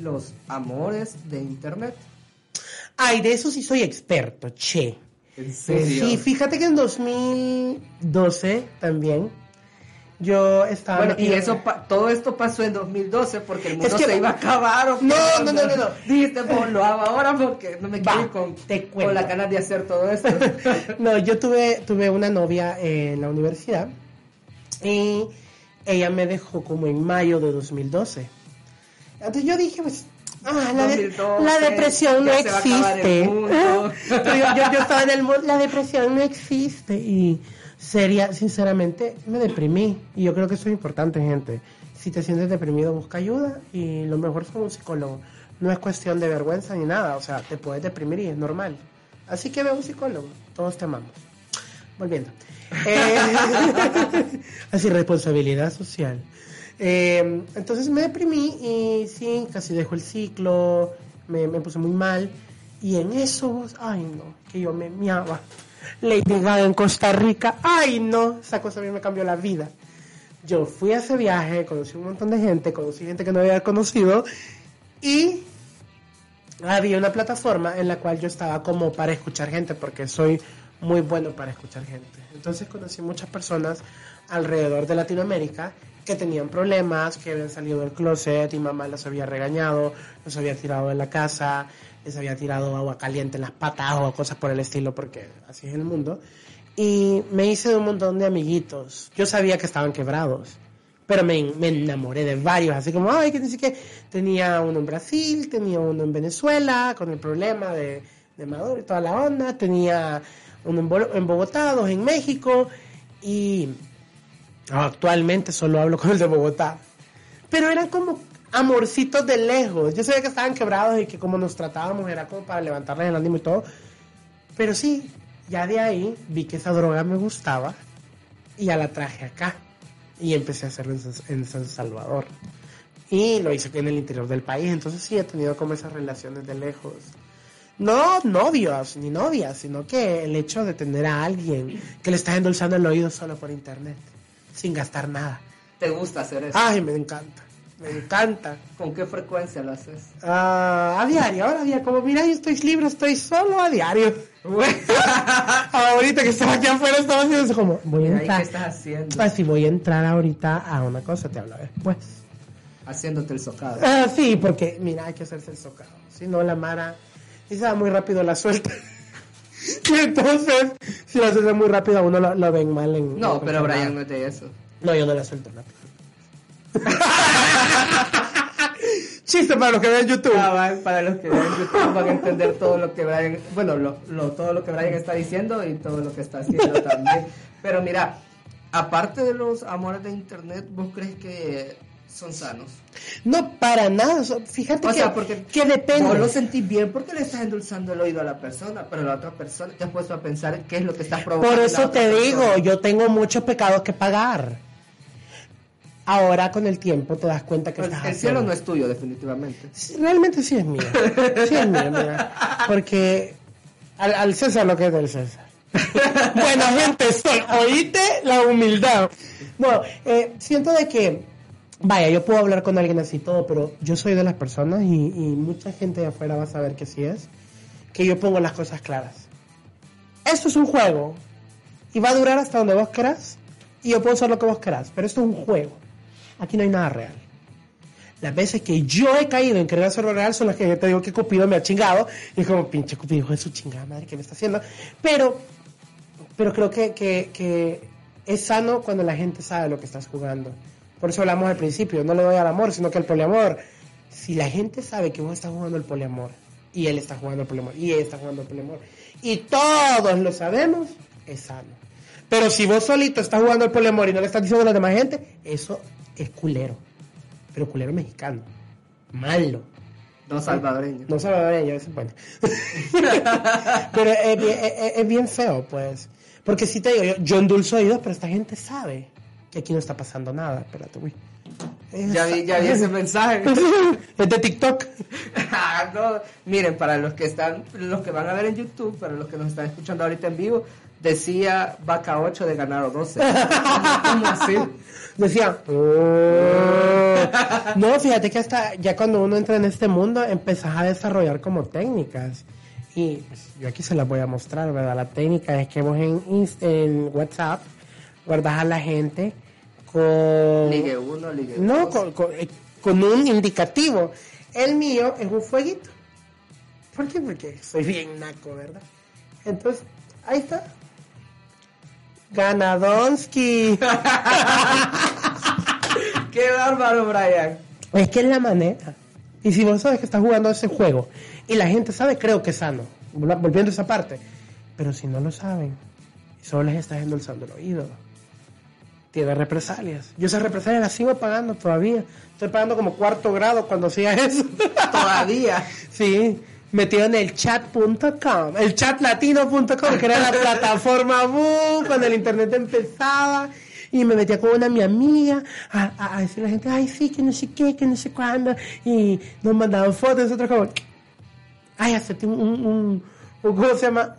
los amores de internet. Ay, de eso sí soy experto, che. ¿En Sí, fíjate que en 2012 también yo estaba... Bueno, y eso, pa- todo esto pasó en 2012 porque el mundo Es que- se iba a acabar. ¿o? No, no, no, no, no. Dijiste, pues lo hago ahora porque no me quiero con, te con la ganas de hacer todo esto. no, yo tuve, tuve una novia en la universidad y ella me dejó como en mayo de 2012. Entonces yo dije, pues, ah, la, de- 2012, la depresión no existe. yo, yo- yo estaba en el mundo, la depresión no existe y sería, sinceramente, me deprimí. Y yo creo que eso es importante, gente. Si te sientes deprimido, busca ayuda y lo mejor fue un psicólogo. No es cuestión de vergüenza ni nada, o sea, te puedes deprimir y es normal. Así que ve a un psicólogo, todos te amamos. Volviendo. Eh, así, responsabilidad social. Eh, entonces me deprimí y sí, casi dejó el ciclo, me, me puse muy mal. Y en eso, ay no, que yo me miaba. Lady Gaga en Costa Rica, ay no, esa cosa a mí me cambió la vida. Yo fui a ese viaje, conocí un montón de gente, conocí gente que no había conocido y había una plataforma en la cual yo estaba como para escuchar gente, porque soy muy bueno para escuchar gente. Entonces conocí muchas personas alrededor de Latinoamérica que tenían problemas, que habían salido del closet y mamá los había regañado, los había tirado de la casa, les había tirado agua caliente en las patas o cosas por el estilo, porque así es el mundo. Y me hice de un montón de amiguitos. Yo sabía que estaban quebrados, pero me, me enamoré de varios, así como, ay, que ni siquiera tenía uno en Brasil, tenía uno en Venezuela, con el problema de, de Maduro y toda la onda, tenía uno en Bogotá, dos en México, y actualmente solo hablo con el de Bogotá. Pero eran como amorcitos de lejos. Yo sabía que estaban quebrados y que como nos tratábamos era como para levantarles el ánimo y todo. Pero sí, ya de ahí vi que esa droga me gustaba y ya la traje acá. Y empecé a hacerlo en, San- Salvador. Y lo hice en el interior del país. Entonces sí he tenido como esas relaciones de lejos. No novios ni novias, sino que el hecho de tener a alguien que le está endulzando el oído solo por internet, sin gastar nada. ¿Te gusta hacer eso? Ay, me encanta, me encanta. ¿Con qué frecuencia lo haces? Ah, a diario, ahora a diario, como mira, yo estoy libre, estoy solo a diario. ahorita que estaba aquí afuera, estaba haciendo eso como, voy a Mira, ¿y entrar. ¿Qué estás haciendo? Así voy a entrar ahorita a una cosa, te hablo después. Haciéndote el socado. Ah, sí, porque mira, hay que hacerse el socado. Si no, la Mara, y se va muy rápido la suelta. y entonces, si la suelta muy rápido, a uno lo, lo ven mal en. No, en pero Brian no de eso. No, yo no la suelto rápido. Chiste para los que ven YouTube. Ah, va, para los que ven YouTube van a entender todo lo que Brian, bueno, lo, lo- todo lo que Brian está diciendo y todo lo que está haciendo también. Pero mira, aparte de los amores de internet, ¿vos crees que son sanos? No, para nada. Fíjate O que, sea, porque que depende. Vos lo sentís bien porque le estás endulzando el oído a la persona, pero la otra persona te has puesto a pensar qué es lo que estás provocando. Por eso te digo, persona. yo tengo muchos pecados que pagar. Ahora con el tiempo te das cuenta que Pues, estás el cielo no es tuyo, definitivamente. Realmente sí es mío. Sí es mío, mira. Porque al, al César lo que es del César. Buena gente. Oíste la humildad. Bueno, eh, siento de que, vaya, yo puedo hablar con alguien así todo, pero yo soy de las personas y, mucha gente de afuera va a saber que sí es, que yo pongo las cosas claras. Esto es un juego y va a durar hasta donde vos querás y yo puedo hacer lo que vos querás, pero esto es un juego. Aquí no hay nada real. Las veces que yo he caído en querer hacerlo real son las que yo te digo que Cupido me ha chingado. Y es como, pinche Cupido, de su chingada madre, ¿qué me está haciendo? Pero, pero creo que, que, que es sano cuando la gente sabe lo que estás jugando. Por eso hablamos al principio, no le doy al amor, sino que al poliamor. Si la gente sabe que vos estás jugando el poliamor, y él está jugando el poliamor, y ella está jugando el poliamor, y todos lo sabemos, es sano. Pero si vos solito estás jugando el poliamor y no le estás diciendo a la demás gente, eso es culero. Pero culero mexicano. Malo. No salvadoreño. No salvadoreño, ese bueno. pero es bien, es- es bien feo, pues. Porque si te digo, yo, yo endulzo oídos, pero esta gente sabe que aquí no está pasando nada. Espérate, güey. Ya vi, ya vi ese mensaje. es de TikTok. Ah, no. Miren, para los que están, los que van a ver en YouTube, para los que nos están escuchando ahorita en vivo, decía vaca 8 de ganado 12. ¿Cómo así? Decía, "Oh". no, fíjate que hasta ya cuando uno entra en este mundo empezás a desarrollar como técnicas. Y pues, yo aquí se las voy a mostrar, ¿verdad? La técnica es que vos en, en WhatsApp guardas a la gente con... Ligue 1, ligue 2. No, con, con- eh, con un indicativo. El mío es un fueguito. ¿Por qué? Porque soy bien naco, ¿verdad? Entonces, ahí está. Ganadonsky. Qué bárbaro, Brian. Es que es la manera. Y si vos sabes que estás jugando ese juego y la gente sabe, creo que es sano. Vol- Volviendo a esa parte. Pero si no lo saben, solo les estás endulzando el oído, tiene represalias. Yo esas represalias las sigo pagando todavía. Estoy pagando como cuarto grado cuando hacía eso. Todavía. sí, metido en el chat.com, el chatlatino.com, que era la plataforma boom, cuando el internet empezaba. Y me metía con una mi amiga a, a, a decirle a la gente, ay, sí, que no sé qué, que no sé cuándo. Y nos mandaban fotos, nosotros como, ay, acepté un, un, un, un- ¿cómo se llama?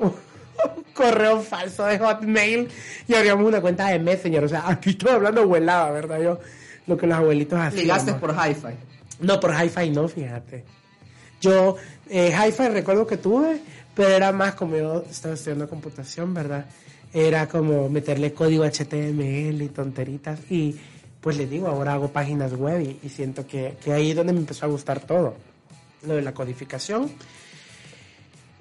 Correo falso de Hotmail y abríamos una cuenta de Messenger. O sea, aquí estoy hablando abuelada, ¿verdad? Yo, lo que los abuelitos hacían. Ligaste por Hi-Fi. No, por Hi-Fi no, fíjate. Yo, eh, Hi-Fi recuerdo que tuve, pero era más como yo estaba estudiando computación, ¿verdad? Era como meterle código HTML y tonteritas. Y pues les digo, ahora hago páginas web y, y siento que, que ahí es donde me empezó a gustar todo. Lo de la codificación.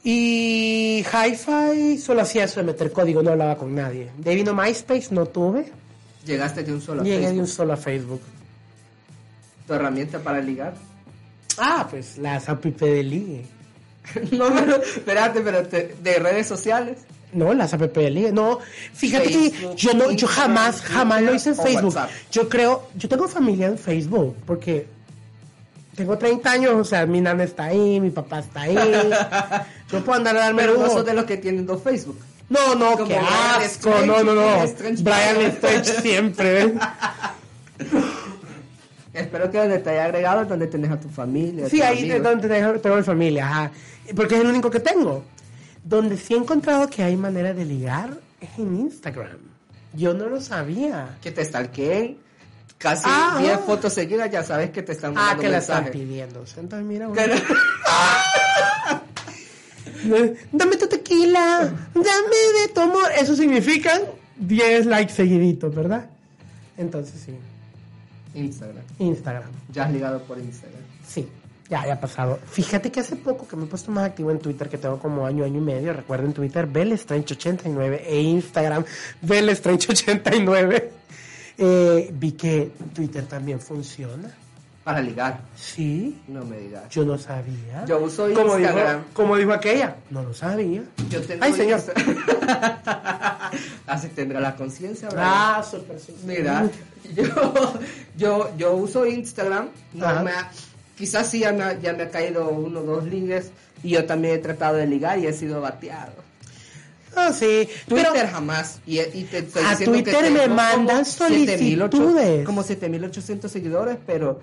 Y Hi-Fi solo hacía eso de meter código, no hablaba con nadie. De vino MySpace, no tuve. Llegaste de un solo a Llegué de un solo a Facebook. Tu herramienta para ligar. Ah, pues las app de ligue. no, pero, espérate, pero te- de redes sociales. No, las app de ligue. No, fíjate Facebook, que yo no, yo jamás, jamás lo hice en Facebook. WhatsApp. Yo creo, yo tengo familia en Facebook porque tengo 30 años, o sea, mi nana está ahí, mi papá está ahí. Yo puedo andar a darme Pero no de los que tienen dos Facebook. No, no, Como qué Brian asco, Strange, no, no, no. Brian Strange. Brian Strange siempre, ¿ves? Espero que donde te haya agregado es donde tenés a tu familia. Sí, ahí es donde tengo, tengo mi familia, ajá. Porque es el único que tengo. Donde sí he encontrado que hay manera de ligar es en Instagram. Yo no lo sabía. Que te stalkeen. Casi Ah, 10 ah. fotos seguidas ya sabes que te están Ah, mandando que la están pidiendo. Entonces, mira, bueno. no- dame tu tequila, dame de tu amor. Eso significa 10 likes seguiditos, ¿verdad? Entonces, sí. Instagram. Instagram. Ya has ligado por Instagram. Sí, ya, ya ha pasado. Fíjate que hace poco que me he puesto más activo en Twitter, que tengo como año, año y medio. Recuerden Twitter, Belestrange89 e Instagram, Belestrange89. Eh, vi que Twitter también funciona. Para ligar. Sí, No me digas. yo no sabía. Yo uso como dijo, Instagram. como dijo aquella, no lo sabía. Yo tengo Ay, señor. Así tendrá la conciencia. Ah. Mira, yo, yo, yo uso Instagram, no me ha- quizás sí ya me, ha, ya me ha caído uno o dos ligues y yo también he tratado de ligar y he sido bateado. Ah, sí. Twitter Pero, jamás. Y, y te estoy A que Twitter me mandan como 7,800 solicitudes. Como 7800 seguidores, pero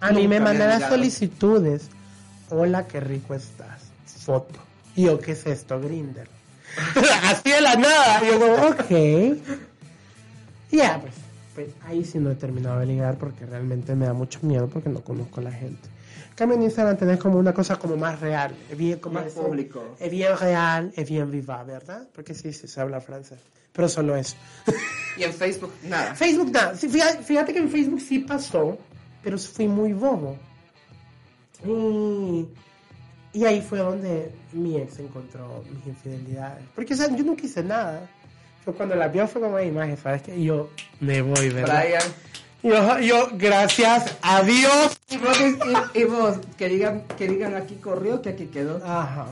a mí me mandan las solicitudes. Hola, qué rico estás. Foto. Y yo, ¿qué es esto, Grinder? Así de la nada. Y yo como, ok. Ya, pues, pues ahí sí no he terminado de ligar porque realmente me da mucho miedo porque no conozco a la gente. Cambio en Instagram tenés como una cosa como más real, es bien como Más público. es bien real, es bien viva, ¿verdad? Porque sí, sí se habla francés, pero solo eso. y en Facebook nada. Facebook, nada. Sí, fíjate, fíjate que en Facebook sí pasó, pero fui muy bobo. Y, y ahí fue donde mi ex encontró mis infidelidades. Porque, o sea, yo nunca hice nada. Fue cuando la vio, fue como, imagen, ¿sabes qué? Y yo me voy, ¿verdad? Brian. Yo, yo, gracias a Dios. Y vos, y- y vos, que digan, que digan aquí corrió, que aquí quedó. Ajá.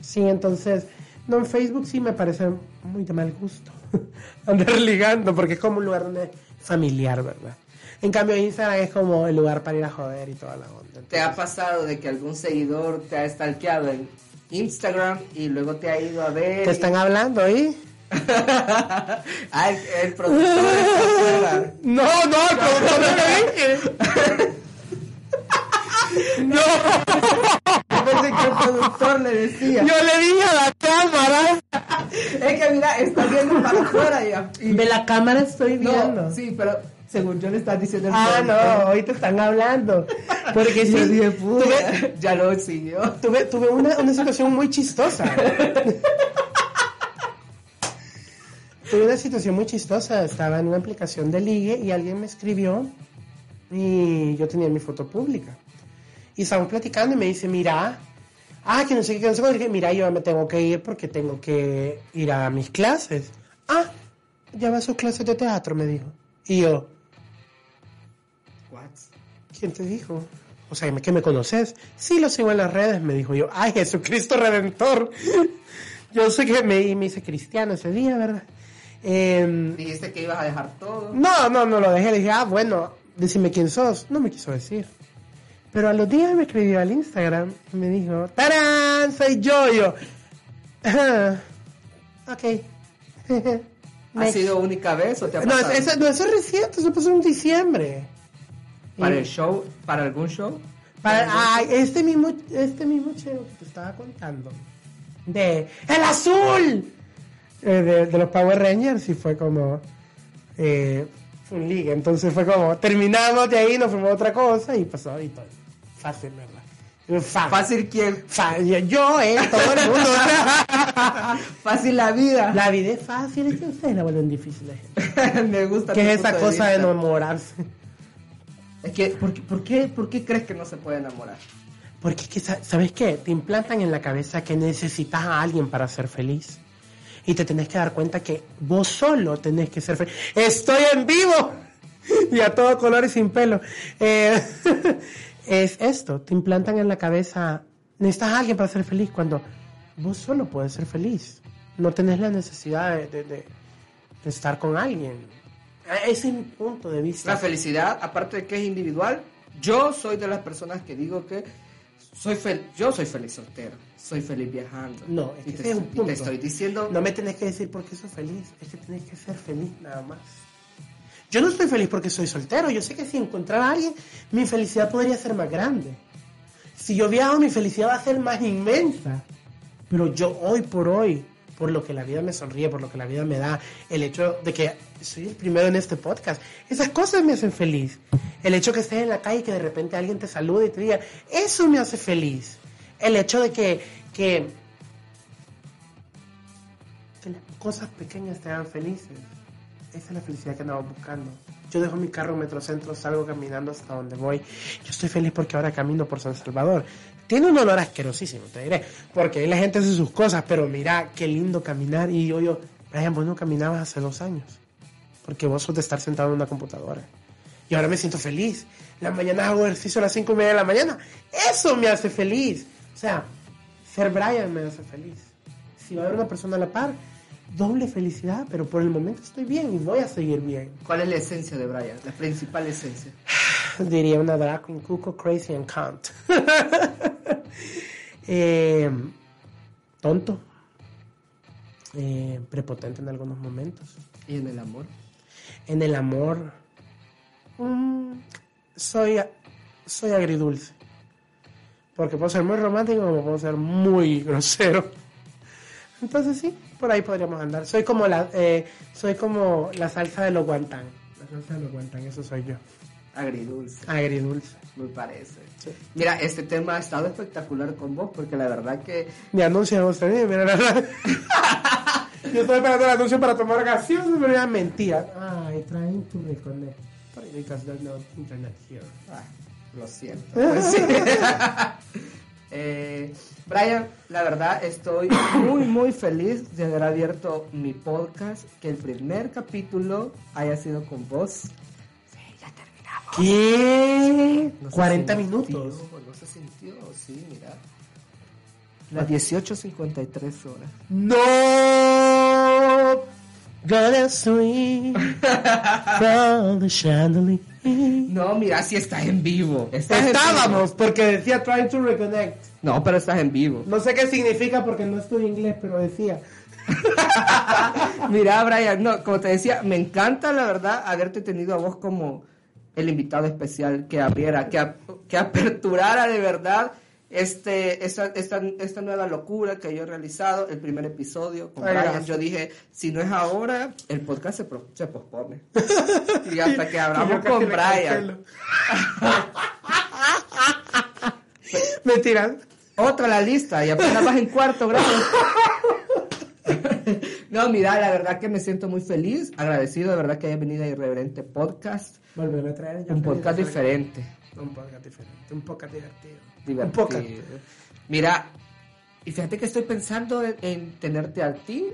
Sí, entonces, no, en Facebook sí me parece muy de mal gusto andar ligando, porque es como un lugar donde familiar, ¿verdad? En cambio, Instagram es como el lugar para ir a joder y toda la onda. ¿Te ha pasado de que algún seguidor te ha stalkeado en Instagram y luego te ha ido a ver? ¿Te están hablando ahí? Ay, el productor. No, no, como no lo dije. No, Yo pensé que el productor le decía. yo le dije a la cámara. Es que mira, está viendo para afuera ya. Y- De la cámara estoy viendo. no, sí, pero según yo le estás diciendo el Ah, no, productor. hoy te están hablando. Porque sí, Yo dije, tuve, ya lo siguió. tuve, tuve una, una situación muy chistosa. tuve una situación muy chistosa. Estaba en una aplicación de ligue y alguien me escribió y yo tenía mi foto pública. Y estábamos platicando y me dice, mira, ah, que no sé qué, que no sé qué. Dije, mira, yo me tengo que ir porque tengo que ir a mis clases. Ah, ya va a sus clases de teatro, me dijo. Y yo, What? ¿Quién te dijo? O sea, que me conoces. Sí, lo sigo en las redes, me dijo yo. Ay, Jesucristo Redentor. Yo sé que me, me hice cristiano ese día, ¿verdad? Eh, Dijiste que ibas a dejar todo. no, no, no lo dejé. Le dije, ah, bueno, decime quién sos. No me quiso decir. Pero a los días me escribió al Instagram y me dijo, ¡Tarán! Soy yo, yo. Ajá. Ok. ¿Ha sido única vez o te ha No, pasado? eso, no, eso es reciente, eso pasó en diciembre. ¿Para Y- el show? ¿Para algún show? Para, ay, este mismo, este mismo chero que te estaba contando. De ¡El azul! Eh, de, de los Power Rangers y fue como eh, un liga. Entonces fue como, terminamos de ahí, nos fuimos a otra cosa y pasó y todo. Fácil, ¿verdad? Fácil. Fácil quién? Fácil. Yo, eh, todo el mundo. Fácil la vida. la vida es fácil, es que ustedes la vuelven difícil. Me gusta ¿Qué es esa de cosa de vista. enamorarse? Es que, ¿por qué, por, qué, ¿por qué crees que no se puede enamorar? Porque es que, sa- ¿sabes qué? Te implantan en la cabeza que necesitas a alguien para ser feliz. Y te tenés que dar cuenta que vos solo tenés que ser feliz. ¡Estoy en vivo! Y a todo color y sin pelo. Eh, es esto, te implantan en la cabeza, necesitas a alguien para ser feliz cuando vos solo puedes ser feliz. No tenés la necesidad de, de- de- de estar con alguien. Ese es mi punto de vista. La felicidad, aparte de que es individual, yo soy de las personas que digo que soy fel yo soy feliz soltero, soy feliz viajando. No, es que y te, ese es un te punto. estoy diciendo, No me tenés que decir por qué soy feliz, es que tenés que ser feliz nada más. Yo no estoy feliz porque soy soltero, yo sé que si encontrara a alguien, mi felicidad podría ser más grande. Si yo viajo, mi felicidad va a ser más inmensa. Pero yo hoy por hoy, por lo que la vida me sonríe, por lo que la vida me da, el hecho de que soy el primero en este podcast, esas cosas me hacen feliz. El hecho que estés en la calle y que de repente alguien te salude y te diga, eso me hace feliz. El hecho de que, que que las cosas pequeñas te hagan felices. Esa es la felicidad que andamos buscando. Yo dejo mi carro en Metrocentro, salgo caminando hasta donde voy. Yo estoy feliz porque ahora camino por San Salvador. Tiene un olor asquerosísimo, te diré. Porque ahí la gente hace sus cosas, pero mira, qué lindo caminar. Y yo, yo, Brian, vos no caminabas hace dos años. porque vos sos de estar sentado en una computadora. Y ahora me siento feliz. La mañana hago ejercicio a las cinco y media de la mañana. Eso me hace feliz. O sea, ser Brian me hace feliz. Si va a haber una persona a la par, doble felicidad, pero por el momento estoy bien y voy a seguir bien. ¿Cuál es la esencia de Brian? La principal esencia. Diría una drag queen, cuco, crazy and can't. Eh, tonto. Eh, prepotente en algunos momentos. ¿Y en el amor? En el amor, mm, soy, soy agridulce. Porque puedo ser muy romántico como puedo ser muy grosero. Entonces sí, por ahí podríamos andar. Soy como la, eh, soy como la salsa de los guantán. La salsa de los guantán, eso soy yo. Agridulce, Agridulce. me parece. Sí. Mira, este tema ha estado espectacular con vos porque la verdad que Mi anuncio no usted, mira, la verdad. Yo estoy esperando el anuncio para tomar gaseosa, pero era mentira. Ay, trying to reconnect. Because there's no internet here. Ah, lo siento. Sí. Eh, Brian, la verdad estoy muy muy feliz de haber abierto mi podcast, que el primer capítulo haya sido con vos. ¿Qué? No se 40 sintió, minutos. No se sintió, sí, mira. Las 18.53 horas. No. Gonna swing from the chandelier. No, mira, si estás en vivo. Estás en Estábamos, porque decía trying to reconnect. No, pero estás en vivo. No sé qué significa porque no estudio inglés, pero decía. Mira, Brian, no, como te decía, me encanta la verdad haberte tenido a vos como el invitado especial que abriera, que, que aperturara de verdad este, esta, esta, esta nueva locura que yo he realizado, el primer episodio con Brian. Yo dije, si no es ahora, el podcast se, pro- se pospone. y hasta que hablamos con Brian. cancelo. Mentira. Otra la lista y apenas vas en cuarto grado. No, mira, la verdad que me siento muy feliz, agradecido de verdad que hayas venido a Irreverente Podcast, Volverme a traer. un podcast diferente. Un podcast diferente. Un podcast divertido. divertido. Un podcast. Mira, y fíjate que estoy pensando en, en tenerte a ti,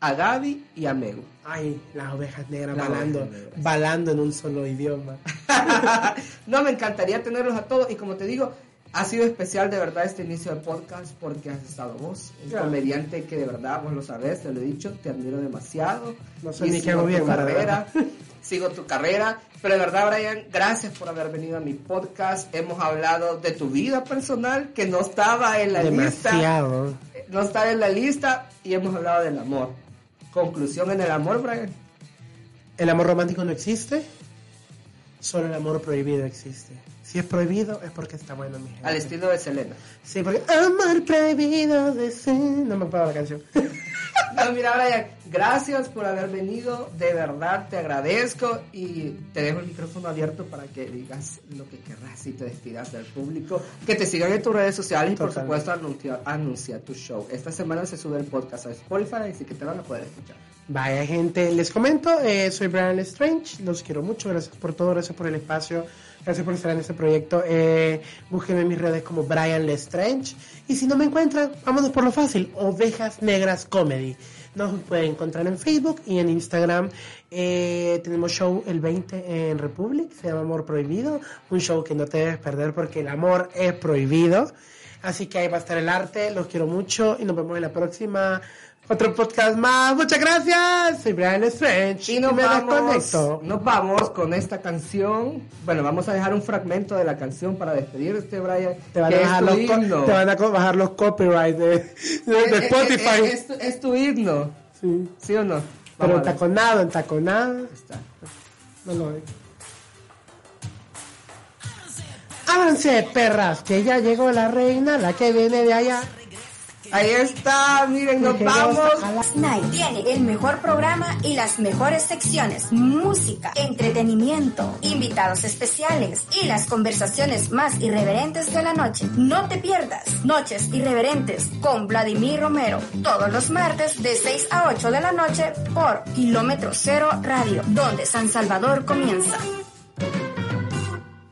a Gaby y a Megu. Ay, las ovejas negras Las balando. ovejas negras. Balando en un solo idioma. no, me encantaría tenerlos a todos y como te digo, ha sido especial de verdad este inicio de podcast porque has estado vos, un Claro. comediante que de verdad, vos lo sabés, te lo he dicho, te admiro demasiado. No sé Y ni qué sigo hago bien, carrera, sigo tu carrera, pero de verdad, Brian, gracias por haber venido a mi podcast. Hemos hablado de tu vida personal que no estaba en la lista no está en la lista y hemos hablado del amor. Conclusión en el amor, Brian. El amor romántico no existe. Solo el amor prohibido existe. Si es prohibido es porque está bueno, mi gente. Al estilo de Selena. Sí, porque amor prohibido de ser. No me acuerdo la canción. No, mira, Brian, gracias por haber venido. De verdad te agradezco y te dejo el micrófono abierto para que digas lo que querrás y te despidas del público. Que te sigan en tus redes sociales y, por supuesto, anunciar, anunciar tu show. Esta semana se sube el podcast a Spotify, así que te van a poder escuchar. Vaya gente, les comento, eh, soy Brian Strange, los quiero mucho, gracias por todo, gracias por el espacio, gracias por estar en este proyecto. Eh, búsquenme en mis redes como Brian Lestrange y si no me encuentran, vámonos por lo fácil, Ovejas Negras Comedy. Nos pueden encontrar en Facebook y en Instagram. Eh, tenemos show el 20 en Republic, se llama Amor Prohibido, un show que no te debes perder porque el amor es prohibido. Así que ahí va a estar el arte, los quiero mucho y nos vemos en la próxima. Otro podcast más. Muchas gracias. Soy Brian Strange. Y nos me vamos, nos vamos con esta canción. Bueno, vamos a dejar un fragmento de la canción para despedirte, Brian. Te van, a bajar los, te van a bajar los copyrights de, de- de Eh, eh, Spotify. eh, eh, es, tu- es tu himno, sí. ¿sí o no? Pero Vamos ver. entaconado, entaconado. Está. No lo veo. Ábranse, perras, que ya llegó la reina, la que viene de allá. Ahí está, miren, nos Que vamos. a la- Night tiene el mejor programa y las mejores secciones, música, entretenimiento, invitados especiales y las conversaciones más irreverentes de la noche. No te pierdas Noches Irreverentes con Vladimir Romero todos los martes de 6 a 8 de la noche por Kilómetro Cero Radio, donde San Salvador comienza.